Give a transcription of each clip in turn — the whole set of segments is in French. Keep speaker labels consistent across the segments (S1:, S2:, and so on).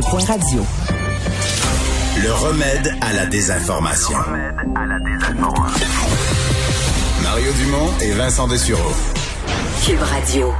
S1: Radio.
S2: Le remède à la désinformation. Mario Dumont et Vincent Dessureau.
S1: Cube Radio.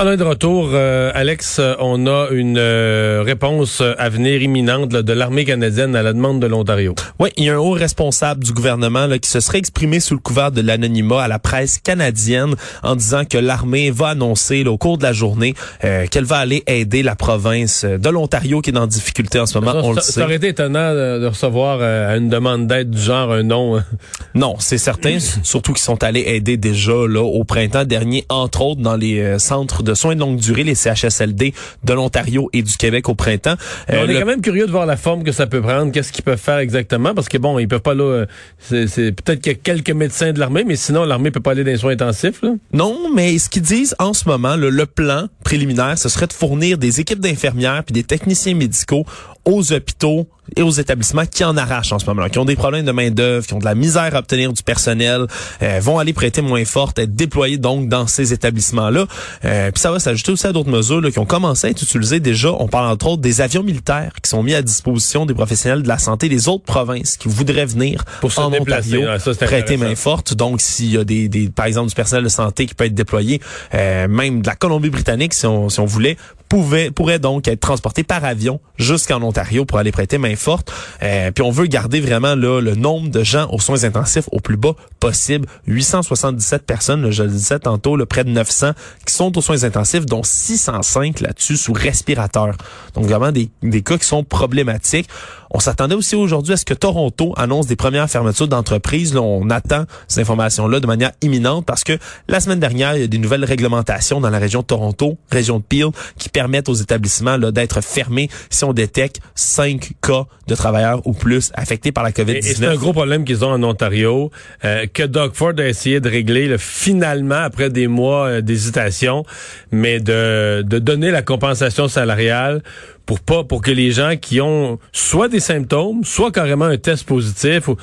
S3: On est de retour, euh, Alex. On a une euh, réponse à venir imminente là, de l'armée canadienne à la demande de l'Ontario.
S4: Oui, il y a un haut responsable du gouvernement là, qui se serait exprimé sous le couvert de l'anonymat à la presse canadienne en disant que l'armée va annoncer là, au cours de la journée euh, qu'elle va aller aider la province de l'Ontario qui est en difficulté en ce moment.
S3: Ça,
S4: on le
S3: ça
S4: sait.
S3: aurait été étonnant de, recevoir euh, à une demande d'aide du genre un nom. hein.
S4: Non, c'est certain. surtout qu'ils sont allés aider déjà là au printemps dernier, entre autres dans les euh, centres de soins de longue durée, les CHSLD de l'Ontario et du Québec au printemps. Euh,
S3: on est quand même curieux de voir la forme que ça peut prendre, qu'est-ce qu'ils peuvent faire exactement, parce que bon, ils peuvent pas là. C'est c'est- peut-être qu'il y a quelques médecins de l'armée, mais sinon l'armée peut pas aller dans les soins intensifs. Là.
S4: Non, mais ce qu'ils disent en ce moment, le, le plan préliminaire, ce serait de fournir des équipes d'infirmières puis des techniciens médicaux aux hôpitaux et aux établissements qui en arrachent en ce moment, qui ont des problèmes de main d'œuvre, qui ont de la misère à obtenir du personnel, euh, vont aller prêter moins forte, être déployés donc dans ces établissements-là. Euh, puis ça va s'ajouter aussi à d'autres mesures là, qui ont commencé à être utilisées déjà. On parle entre autres des avions militaires qui sont mis à disposition des professionnels de la santé des autres provinces qui voudraient venir
S3: Pour se
S4: en
S3: déplacer.
S4: Ontario
S3: Ouais, ça, c'est
S4: prêter main forte. Donc, s'il y a des, des, par exemple, du personnel de santé qui peut être déployé, euh, même de la Colombie-Britannique, si on, si on voulait, pouvait, pourrait donc être transporté par avion jusqu'en Ontario pour aller prêter main forte. Euh, puis on veut garder vraiment là, le nombre de gens aux soins intensifs au plus bas possible. 877 personnes, là, je le disais tantôt, près de 900 qui sont aux soins intensifs, dont 605 là-dessus sous respirateur. Donc vraiment des, des cas qui sont problématiques. On s'attendait aussi aujourd'hui à ce que Toronto annonce des premières fermetures d'entreprises. On attend ces informations-là de manière imminente parce que la semaine dernière, il y a des nouvelles réglementations dans la région de Toronto, région de Peel, qui permettent aux établissements d'être fermés si on détecte 5 cas de travailleurs ou plus affectés par la
S3: Et, et c'est
S4: COVID-19.
S3: un gros problème qu'ils ont en Ontario, euh, que Doug Ford a essayé de régler là, finalement après des mois euh, d'hésitation, mais de, de donner la compensation salariale pour pas pour que les gens qui ont soit des symptômes, soit carrément un test positif, ou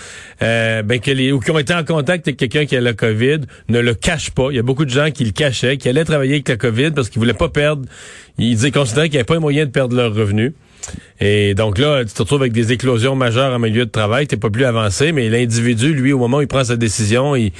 S3: euh, ben que les ou qui ont été en contact avec quelqu'un qui a la COVID, ne le cachent pas. Il y a beaucoup de gens qui le cachaient, qui allaient travailler avec la COVID parce qu'ils voulaient pas perdre. Ils disaient considéraient qu'il n'y avait pas moyen de perdre leur revenu. Et donc là, tu te retrouves avec des éclosions majeures en milieu de travail, t'es pas plus avancé, mais l'individu, lui, au moment où il prend sa décision, il,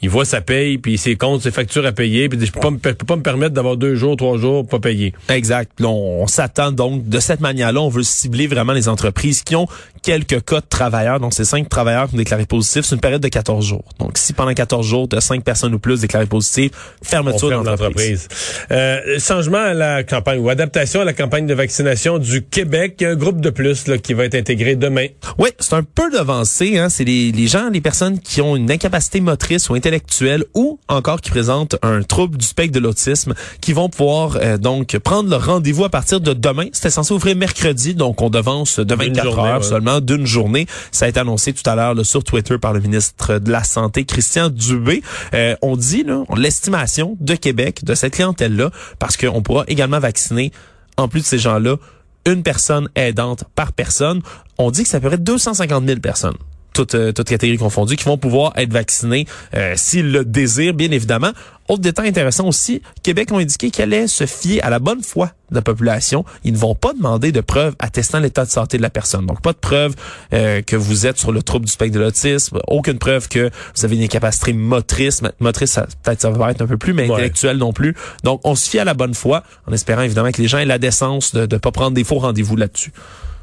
S3: il voit sa paye, puis ses comptes, ses factures à payer, puis je peux pas me, peux pas me permettre d'avoir deux jours, trois jours pas payés.
S4: Exact. Là, on, on s'attend donc de cette manière-là, on veut cibler vraiment les entreprises qui ont quelques cas de travailleurs. Donc, c'est cinq travailleurs qui ont déclaré positif. C'est une période de 14 jours. Donc, si pendant 14 jours, tu as cinq personnes ou plus déclarées positives, fermeture
S3: ferme
S4: d'entreprise.
S3: l'entreprise. Euh, changement à la campagne ou adaptation à la campagne de vaccination du Québec. Il y a un groupe de plus là, qui va être intégré demain.
S4: Oui, c'est un peu devancé. Hein? C'est les, les gens, les personnes qui ont une incapacité motrice ou intellectuelle ou encore qui présentent un trouble du spectre de l'autisme qui vont pouvoir euh, donc prendre leur rendez-vous à partir de demain. C'était censé ouvrir mercredi, donc on devance de 24
S3: journée,
S4: heures
S3: ouais.
S4: seulement d'une journée. Ça a été annoncé tout à l'heure sur Twitter par le ministre de la Santé, Christian Dubé. Euh, on dit là, l'estimation de Québec de cette clientèle-là, parce qu'on pourra également vacciner, en plus de ces gens-là, une personne aidante par personne. On dit que ça peut être 250 000 personnes toutes, euh, toutes catégories confondues, qui vont pouvoir être vaccinés euh, s'ils le désirent, bien évidemment. Autre détail intéressant aussi, Québec ont indiqué qu'elle allait se fier à la bonne foi de la population. Ils ne vont pas demander de preuves attestant l'état de santé de la personne. Donc, pas de preuve euh, que vous êtes sur le trouble du spectre de l'autisme, aucune preuve que vous avez une incapacité motrice. Motrice, ça- peut-être ça va être un peu plus, mais
S3: Ouais.
S4: intellectuelle non plus. Donc, on se fie à la bonne foi, en espérant évidemment que les gens aient la décence de ne pas prendre des faux rendez-vous là-dessus.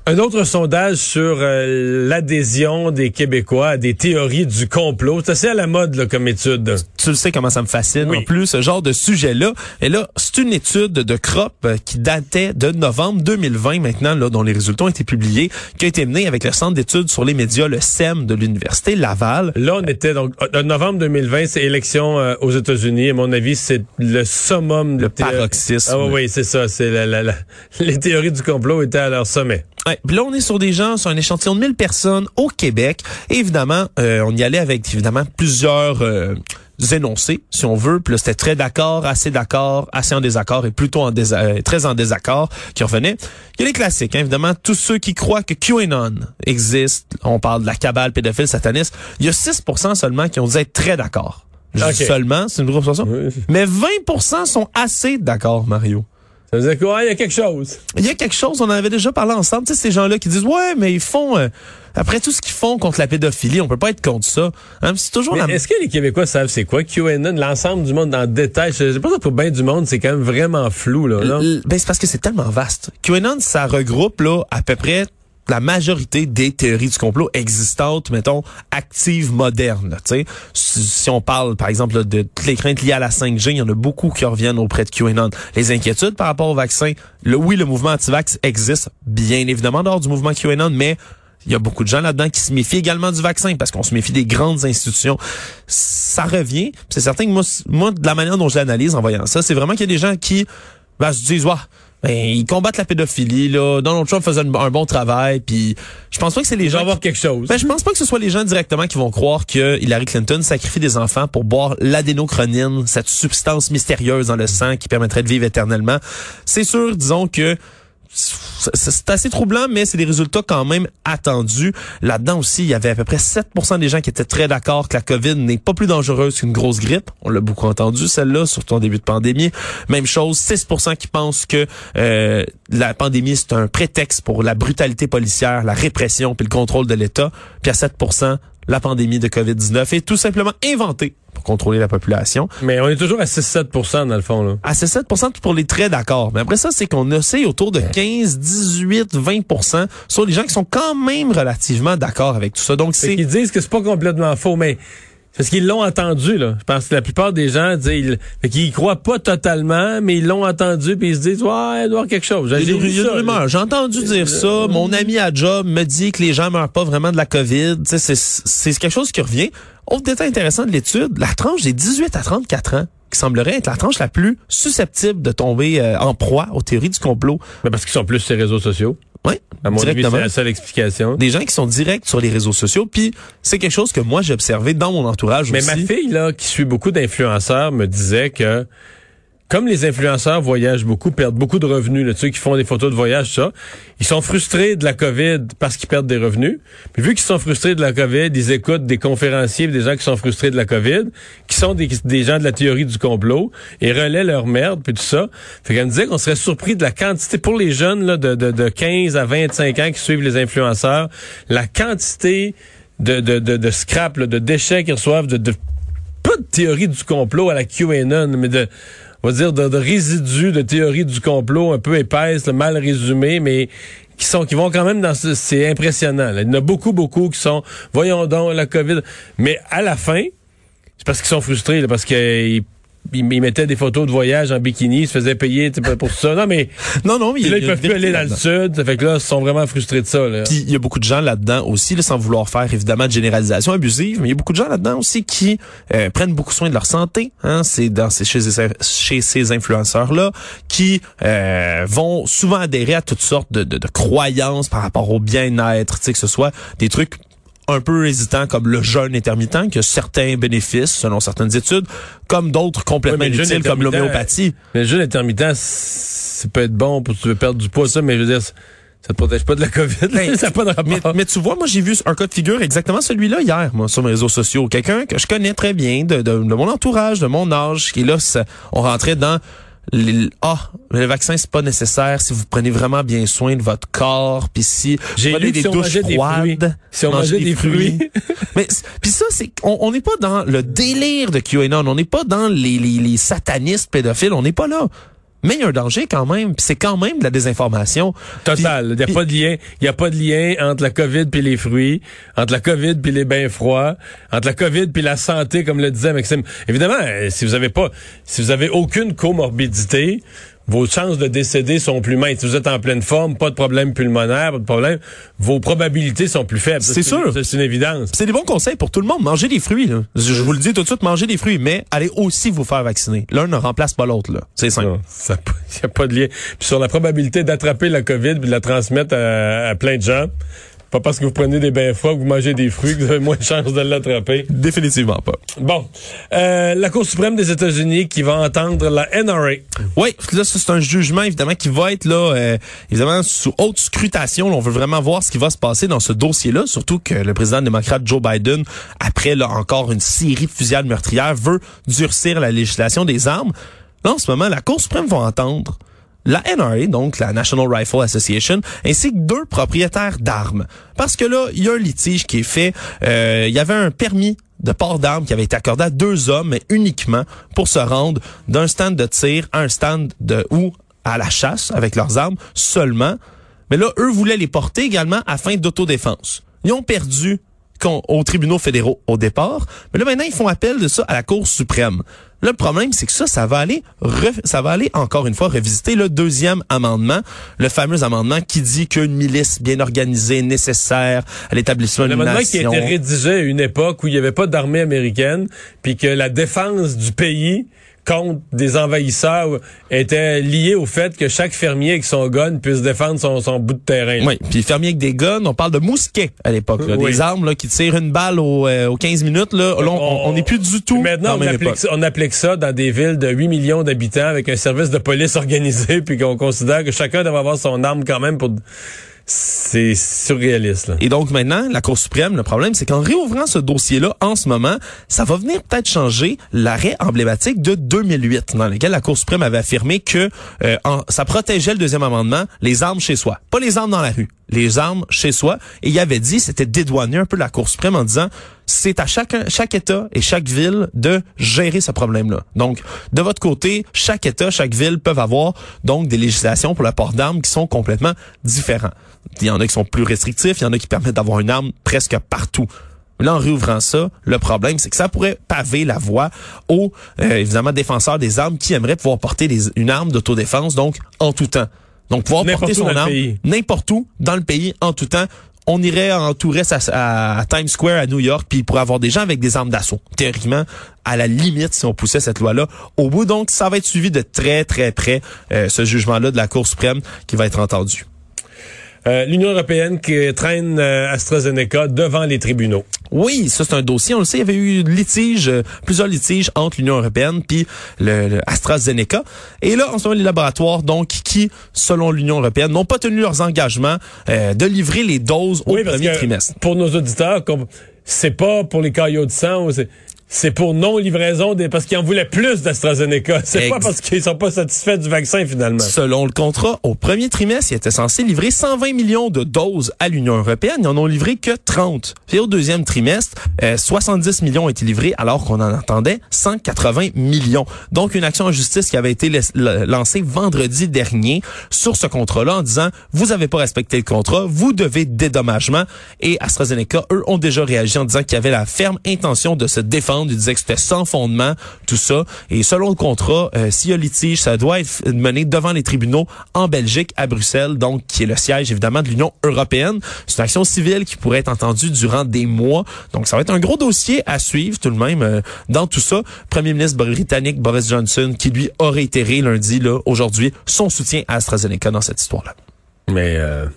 S3: Un autre sondage sur euh, l'adhésion des Québécois à des théories du complot. C'est assez à la mode là, comme étude.
S4: tu le sais comment ça me fascine
S3: Oui.
S4: en plus ce genre de sujet-là. Et là, c'est une étude de CROP euh, qui datait de novembre 2020 maintenant, là, dont les résultats ont été publiés, qui a été menée avec le Centre d'études sur les médias, le SEM de l'Université Laval.
S3: Là, on était donc en novembre 2020, c'est élection euh, aux États-Unis. À mon avis, c'est le summum,
S4: Le
S3: de
S4: paroxysme.
S3: Ah oui, oui, c'est ça. C'est la, la- la- les théories du complot étaient à leur sommet.
S4: Ouais, puis là, on est sur des gens, sur un échantillon de 1000 personnes au Québec. Et évidemment, euh, on y allait avec évidemment plusieurs euh, énoncés, si on veut. Puis là, c'était très d'accord, assez d'accord, assez en désaccord et plutôt en désa- euh, très en désaccord qui revenaient. Il y a les classiques, hein, évidemment. Tous ceux qui croient que QAnon existe, on parle de la cabale pédophile sataniste, il y a 6 seulement qui ont dit être très d'accord. Je dis
S3: Ok.
S4: Seulement, c'est une grosse façon. Mais 20% sont assez d'accord, Mario.
S3: Ça veut dire quoi? Il y a quelque chose.
S4: Il y a quelque chose, on en avait déjà parlé ensemble. Tu sais, ces gens-là qui disent, ouais, mais ils font, euh, après tout ce qu'ils font contre la pédophilie, on peut pas être contre ça. Hein, c'est toujours la...
S3: Est-ce que les Québécois savent c'est quoi? QAnon, l'ensemble du monde dans le détail? Je sais pas ça pour bien du monde, c'est quand même vraiment flou, là. Non?
S4: Ben, c'est parce que c'est tellement vaste. QAnon, ça regroupe, là, à peu près la majorité des théories du complot existantes, mettons, actives, modernes. sais, Si on parle, par exemple, de toutes les craintes liées à la 5G, il y en a beaucoup qui reviennent auprès de QAnon. Les inquiétudes par rapport au vaccin, le, oui, le mouvement anti-vax existe, bien évidemment, dehors du mouvement QAnon, mais il y a beaucoup de gens là-dedans qui se méfient également du vaccin parce qu'on se méfie des grandes institutions. Ça revient. C'est certain que moi, moi, de la manière dont je l'analyse en voyant ça, c'est vraiment qu'il y a des gens qui ben, se disent, ben, ils combattent la pédophilie là. Donald Trump faisait un, bon travail, puis je pense pas que c'est les gens.
S3: avoir quelque chose.
S4: Ben, je pense pas que ce soit les gens directement qui vont croire que Hillary Clinton sacrifie des enfants pour boire l'adénochronine, cette substance mystérieuse dans le sang qui permettrait de vivre éternellement. C'est sûr, disons que c'est assez troublant, mais c'est des résultats quand même attendus. Là-dedans aussi, il y avait à peu près 7% des gens qui étaient très d'accord que la COVID n'est pas plus dangereuse qu'une grosse grippe. On l'a beaucoup entendu, celle-là, surtout en début de pandémie. Même chose, 6% qui pensent que euh, la pandémie, c'est un prétexte pour la brutalité policière, la répression puis le contrôle de l'État. Puis à 7 la pandémie de COVID-19 est tout simplement inventée pour contrôler la population.
S3: Mais on est toujours à 6-7 dans le fond. Là.
S4: À 6-7% pour les très d'accord. Mais après ça, c'est qu'on essaie autour de 15, 18, 20% sur les gens qui sont quand même relativement d'accord avec tout ça. Donc c'est...
S3: Ils disent que c'est pas complètement faux, mais parce qu'ils l'ont entendu, là. Je pense que la plupart des gens disent, ils, qu'ils y croient pas totalement, mais ils l'ont entendu puis ils se disent, ouais, il doit y avoir quelque chose.
S4: J'ai J'ai entendu dire ça. Mon ami à job me dit que les gens meurent pas vraiment de la COVID. C'est quelque chose qui revient. Autre détail intéressant de l'étude, la tranche des 18 à 34 ans qui semblerait être la tranche la plus susceptible de tomber euh, en proie aux théories du complot.
S3: Mais parce qu'ils sont plus sur les réseaux sociaux.
S4: Oui,
S3: à mon avis, c'est la seule explication.
S4: Des gens qui sont directs sur les réseaux sociaux, puis c'est quelque chose que moi j'ai observé dans mon entourage
S3: Mais
S4: aussi.
S3: Mais ma fille là, qui suit beaucoup d'influenceurs, me disait que comme les influenceurs voyagent beaucoup, perdent beaucoup de revenus, là, ceux qui font des photos de voyage, ça, ils sont frustrés de la COVID parce qu'ils perdent des revenus. Puis vu qu'ils sont frustrés de la COVID, ils écoutent des conférenciers, des gens qui sont frustrés de la COVID, qui sont des, gens de la théorie du complot, et relaient leur merde, puis tout ça. Fait qu'elle me disait qu'on serait surpris de la quantité, pour les jeunes là, de, de, de 15 à 25 ans qui suivent les influenceurs, la quantité de, de, de, scrap, de déchets qu'ils reçoivent, de, de pas de théorie du complot à la QAnon, mais de on va dire, de, résidus de théorie du complot un peu épaisse, mal résumé, mais qui sont qui vont quand même dans ce, c'est impressionnant. Il y en a beaucoup beaucoup qui sont voyons donc la Covid mais à la fin c'est parce qu'ils sont frustrés parce qu'ils ils, mettaient des photos de voyage en bikini, ils se faisaient payer pour ça. Non, mais.
S4: non, non, mais.
S3: là, ils peuvent plus aller dans le sud. Ça fait que là, ils sont vraiment frustrés de ça, là.
S4: Puis, il y a beaucoup de gens là-dedans aussi, là, sans vouloir faire évidemment de généralisation abusive, mais il y a beaucoup de gens là-dedans aussi qui euh, prennent beaucoup soin de leur santé. Hein, c'est dans ces, chez, chez ces influenceurs-là qui euh, vont souvent adhérer à toutes sortes de, de, de croyances par rapport au bien-être, tu sais, que ce soit des trucs un peu hésitant comme le jeûne intermittent, qui a certains bénéfices selon certaines études, comme d'autres complètement inutiles comme l'homéopathie.
S3: Mais le jeûne intermittent, ça peut être bon pour tu veux perdre du poids, ça, mais je veux dire, ça te protège pas de la COVID. Ben, ça pas de
S4: rapport. Mais, tu vois, moi, j'ai vu un cas de figure exactement celui-là hier, moi, sur mes réseaux sociaux. Quelqu'un que je connais très bien, de, de, mon entourage, de mon âge, qui là, on rentrait dans ah, le vaccin c'est pas nécessaire si vous prenez vraiment bien soin de votre corps, puis si
S3: vous prenez des douches froides, si on mangeait des, fruits.
S4: Mais puis ça c'est on n'est pas dans le délire de QAnon, on n'est pas dans les, les, les satanistes pédophiles, on n'est pas là mais il y a un danger quand même. C'est quand même de la désinformation.
S3: Total. Il n'y a pas de lien. Il y a pas de lien entre la COVID puis les fruits, entre la COVID puis les bains froids, entre la COVID puis la santé, comme le disait Maxime. Évidemment, euh, si vous avez pas, si vous avez aucune comorbidité, vos chances de décéder sont plus minces. Si vous êtes en pleine forme, pas de problème pulmonaire, pas de problème, vos probabilités sont plus faibles.
S4: C'est sûr.
S3: C'est une évidence.
S4: C'est des bons conseils pour tout le monde. Mangez des fruits. Là. Je vous le dis tout de suite, mangez des fruits, mais allez aussi vous faire vacciner. L'un ne remplace pas l'autre. là. C'est simple.
S3: Il n'y a pas de lien. Puis sur la probabilité d'attraper la COVID et de la transmettre à plein de gens, pas parce que vous prenez des bains froids, que vous mangez des fruits, que vous avez moins de chances de l'attraper.
S4: Définitivement pas.
S3: Bon. Euh, la Cour suprême des États-Unis qui va entendre la NRA.
S4: Oui, là, c'est un jugement, évidemment, qui va être, là, euh, évidemment, sous haute scrutation. on veut vraiment voir ce qui va se passer dans ce dossier-là, surtout que le président démocrate Joe Biden, après, là, encore une série de fusillades meurtrières, veut durcir la législation des armes. Là, en ce moment, la Cour suprême va entendre la NRA, donc la National Rifle Association, ainsi que deux propriétaires d'armes. Parce que là, il y a un litige qui est fait. Euh, il y avait un permis de port d'armes qui avait été accordé à deux hommes, uniquement pour se rendre d'un stand de tir à un stand de ou à la chasse avec leurs armes seulement. Mais là, eux voulaient les porter également à fin d'autodéfense. Ils ont perdu aux tribunaux fédéraux au départ, mais là maintenant ils font appel de ça à la Cour suprême. Le problème, c'est que ça, ça va aller, ça va aller encore une fois revisiter le deuxième amendement, le fameux amendement qui dit qu'une milice bien organisée est nécessaire à l'établissement d'une nation.
S3: L'amendement qui a été rédigé à une époque où il n'y avait pas d'armée américaine, puis que la défense du pays contre des envahisseurs était lié au fait que chaque fermier avec son gun puisse défendre son, son bout de terrain.
S4: Oui, puis fermier avec des guns, on parle de mousquets à l'époque, des armes là, qui tirent une balle aux, euh, 15 minutes. Là, on n'est plus du tout.
S3: Maintenant, on applique, ça, on applique, ça, dans des villes de 8 millions d'habitants avec un service de police organisé, puis qu'on considère que chacun doit avoir son arme quand même pour c'est surréaliste.
S4: Et donc maintenant, la Cour suprême, le problème, c'est qu'en réouvrant ce dossier-là en ce moment, ça va venir peut-être changer l'arrêt emblématique de 2008, dans lequel la Cour suprême avait affirmé que euh, ça protégeait le deuxième amendement, les armes chez soi, pas les armes dans la rue, les armes chez soi. Et il avait dit, c'était dédouaner un peu la Cour suprême en disant, c'est à chaque, chaque État et chaque ville de gérer ce problème-là. Donc, de votre côté, chaque État, chaque ville peuvent avoir donc des législations pour le port d'armes qui sont complètement différents. Il y en a qui sont plus restrictifs, il y en a qui permettent d'avoir une arme presque partout. Là, en réouvrant ça, le problème, c'est que ça pourrait paver la voie aux, euh, évidemment, défenseurs des armes qui aimeraient pouvoir porter une arme d'autodéfense, donc en tout temps. Donc, pouvoir porter son arme n'importe où dans le pays, en tout temps, on irait en touriste à, Times Square à New York, puis il pourrait avoir des gens avec des armes d'assaut. Théoriquement, à la limite, si on poussait cette loi-là au bout. Donc, ça va être suivi de très, très près, euh, ce jugement-là de la Cour suprême qui va être entendu.
S3: Euh, L'Union européenne qui traîne euh, AstraZeneca devant les tribunaux.
S4: Oui, ça c'est un dossier. On le sait, il y avait eu litige, euh, plusieurs litiges entre l'Union européenne puis le, AstraZeneca. Et là, en ce moment, les laboratoires, donc, qui, selon l'Union européenne, n'ont pas tenu leurs engagements de livrer les doses au premier trimestre.
S3: Pour nos auditeurs, c'est pas pour les caillots de sang, c'est pour non-livraison des parce qu'ils en voulaient plus d'AstraZeneca. C'est pas parce qu'ils sont pas satisfaits du vaccin finalement.
S4: Selon le contrat, au premier trimestre, ils étaient censés livrer 120 millions de doses à l'Union européenne. Ils en ont livré que 30. Puis au deuxième trimestre, 70 euh, millions ont été livrés alors qu'on en attendait 180 millions. Donc une action en justice qui avait été lancée vendredi dernier sur ce contrat-là en disant vous avez pas respecté le contrat, vous devez dédommagement. Et AstraZeneca, eux, ont déjà réagi en disant qu'il y avait la ferme intention de se défendre il disait que c'était sans fondement, tout ça. Et selon le contrat, euh, s'il y a litige, ça doit être mené devant les tribunaux en Belgique, à Bruxelles, donc qui est le siège évidemment de l'Union européenne. C'est une action civile qui pourrait être entendue durant des mois. Donc ça va être un gros dossier à suivre tout de même euh, dans tout ça. Premier ministre britannique Boris Johnson qui lui a réitéré lundi, là, aujourd'hui, son soutien à AstraZeneca dans cette histoire-là.
S3: Mais euh,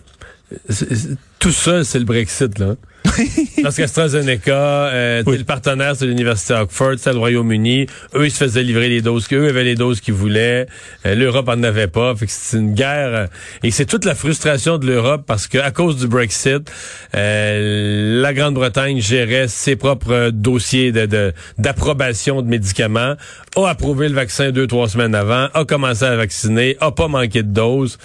S3: tout ça, c'est le Brexit, là. Parce qu'AstraZeneca, euh, le partenaire, c'est l'Université Oxford, c'est le Royaume-Uni. Eux, ils se faisaient livrer les doses qu'eux avaient les doses qu'ils voulaient. Euh, L'Europe en avait pas. Fait que c'est une guerre. Euh, et c'est toute la frustration de l'Europe parce que à cause du Brexit, euh, la Grande-Bretagne gérait ses propres dossiers de d'approbation de, médicaments, a approuvé le vaccin deux, trois semaines avant, a commencé à vacciner, a pas manqué de doses.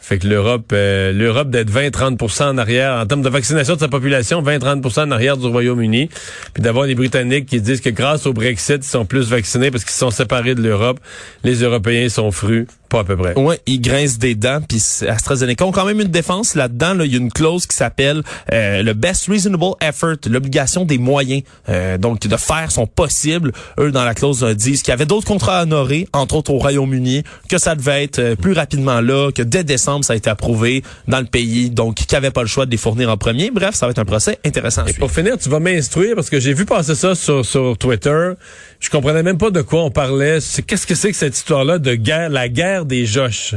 S3: Fait que l'Europe, euh, l'Europe d'être 20-30% en arrière en termes de vaccination de sa population, 20-30% en arrière du Royaume-Uni, puis d'avoir les Britanniques qui disent que grâce au Brexit, ils sont plus vaccinés parce qu'ils sont séparés de l'Europe. Les Européens sont frus. Pas à peu près.
S4: Ouais, ils grincent des dents, puis AstraZeneca ont quand même une défense là-dedans. Là, il y a une clause qui s'appelle euh, le best reasonable effort, l'obligation des moyens, euh, donc de faire son possible. Eux, dans la clause, euh, disent qu'il y avait d'autres contrats à honorer, entre autres au Royaume-Uni, que ça devait être plus rapidement là, que dès décembre, ça a été approuvé dans le pays, donc qu'ils n'avaient pas le choix de les fournir en premier. Bref, ça va être un procès intéressant.
S3: Et pour finir, tu vas m'instruire, parce que j'ai vu passer ça sur, sur Twitter. Je comprenais même pas de quoi on parlait. Qu'est-ce que c'est que cette histoire-là de guerre, la guerre des Josh?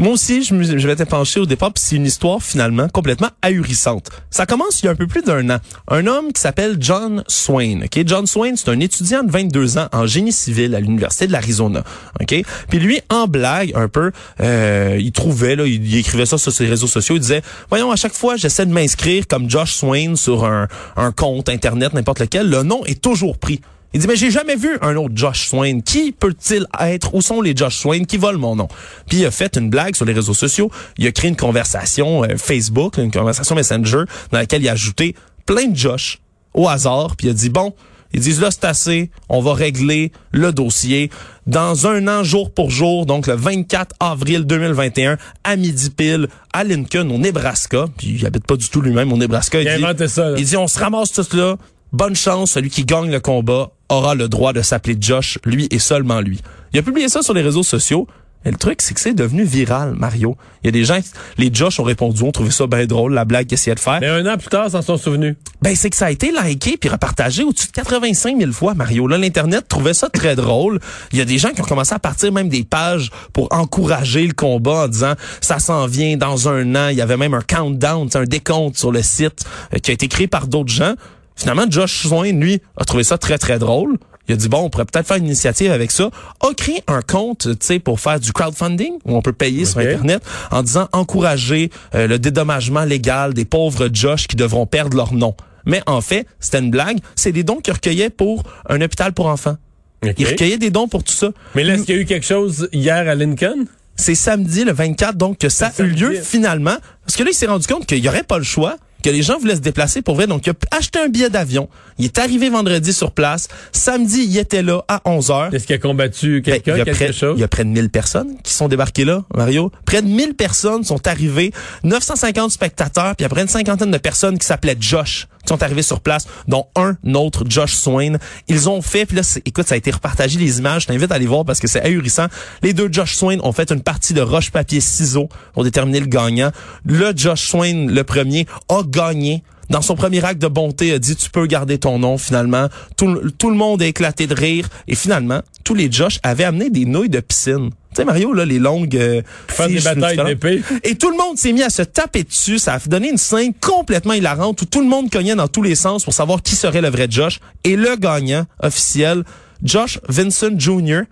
S4: Moi aussi, je, m'étais penché au départ, puis c'est une histoire finalement complètement ahurissante. Ça commence il y a un peu plus d'un an. Un homme qui s'appelle John Swain. Ok, John Swain, c'est un étudiant de 22 ans en génie civil à l'université de l'Arizona. Ok, puis lui, en blague un peu, euh, il trouvait là, il, écrivait ça sur ses réseaux sociaux. Il disait, voyons, à chaque fois, j'essaie de m'inscrire comme Josh Swain sur un compte internet, n'importe lequel, le nom est toujours pris. Il dit, mais j'ai jamais vu un autre Josh Swain. Qui peut-il être? Où sont les Josh Swain qui volent mon nom? Puis il a fait une blague sur les réseaux sociaux. Il a créé une conversation euh, Facebook, une conversation Messenger, dans laquelle il a ajouté plein de Josh au hasard. Puis il a dit, bon, ils disent là, c'est assez, on va régler le dossier dans un an, jour pour jour, donc le 24 avril 2021, à midi pile, à Lincoln, au Nebraska. Puis il habite pas du tout lui-même au Nebraska.
S3: Il,
S4: dit,
S3: ça. Là.
S4: il dit, on se ramasse tous là, bonne chance, celui qui gagne le combat aura le droit de s'appeler Josh, lui et seulement lui. Il a publié ça sur les réseaux sociaux. Et le truc, c'est que c'est devenu viral, Mario. Il y a des gens, les Josh ont répondu, ont trouvé ça bien drôle, la blague qu'ils essayaient de faire.
S3: Mais un an plus tard, s'en sont souvenus.
S4: Ben, c'est que ça a été liké puis repartagé au-dessus de 85 000 fois, Mario. Là, l'Internet trouvait ça très drôle. Il y a des gens qui ont commencé à partir même des pages pour encourager le combat en disant, ça s'en vient dans un an. Il y avait même un countdown, un décompte sur le site euh, qui a été créé par d'autres gens. Finalement, Josh Swain, lui, a trouvé ça très, très drôle. Il a dit bon, on pourrait peut-être faire une initiative avec ça. A créé un compte, tu sais, pour faire du crowdfunding où on peut payer sur internet en disant encourager euh, le dédommagement légal des pauvres Josh qui devront perdre leur nom. Mais en fait, c'était une blague. C'est des dons qu'il recueillait pour un hôpital pour enfants.
S3: Okay.
S4: Il recueillait des dons pour tout ça.
S3: Mais là, est-ce qu'il y a eu quelque chose hier à Lincoln?
S4: C'est samedi le 24, donc que ça a eu lieu finalement. Parce que là, il s'est rendu compte qu'il n'y aurait pas le choix que les gens voulaient se déplacer pour vrai. Donc, il a acheté un billet d'avion. Il est arrivé vendredi sur place. Samedi, il était là à 11 heures.
S3: Est-ce qu'il a combattu quelqu'un,
S4: ben,
S3: quelque
S4: près,
S3: chose?
S4: Il y a près de 1000 personnes qui sont débarquées là, Mario. Près de 1000 personnes sont arrivées. 950 spectateurs, puis après une cinquantaine de personnes qui s'appelaient Josh qui sont arrivés sur place, dont un autre, Josh Swain. Ils ont fait, puis là, écoute, ça a été repartagé les images. Je t'invite à aller voir parce que c'est ahurissant. Les deux Josh Swain ont fait une partie de roche-papier-ciseau pour déterminer le gagnant. Le Josh Swain, le premier, a gagné dans son premier acte de bonté, a dit tu peux garder ton nom finalement. Tout, tout le monde a éclaté de rire et finalement, tous les Josh avaient amené des nouilles de piscine. Tu sais Mario là les longues euh,
S3: faire des batailles d'épée.
S4: Et tout le monde s'est mis à se taper dessus, ça a donné une scène complètement hilarante où tout le monde cognait dans tous les sens pour savoir qui serait le vrai Josh et le gagnant officiel, Josh Vincent Jr.,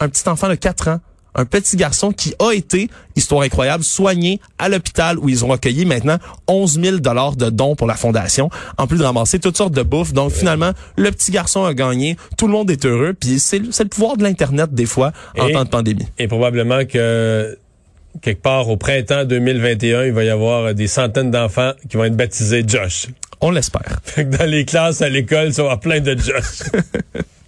S4: un petit enfant de 4 ans un petit garçon qui a été, histoire incroyable, soigné à l'hôpital où ils ont recueilli maintenant 11 000 dollars de dons pour la fondation, en plus de ramasser toutes sortes de bouffe. Donc finalement, le petit garçon a gagné, tout le monde est heureux, puis c'est le pouvoir de l'Internet des fois en
S3: et,
S4: temps de pandémie.
S3: Et probablement que quelque part au printemps 2021, il va y avoir des centaines d'enfants qui vont être baptisés Josh.
S4: On l'espère.
S3: Dans les classes à l'école, ça va plein de Josh.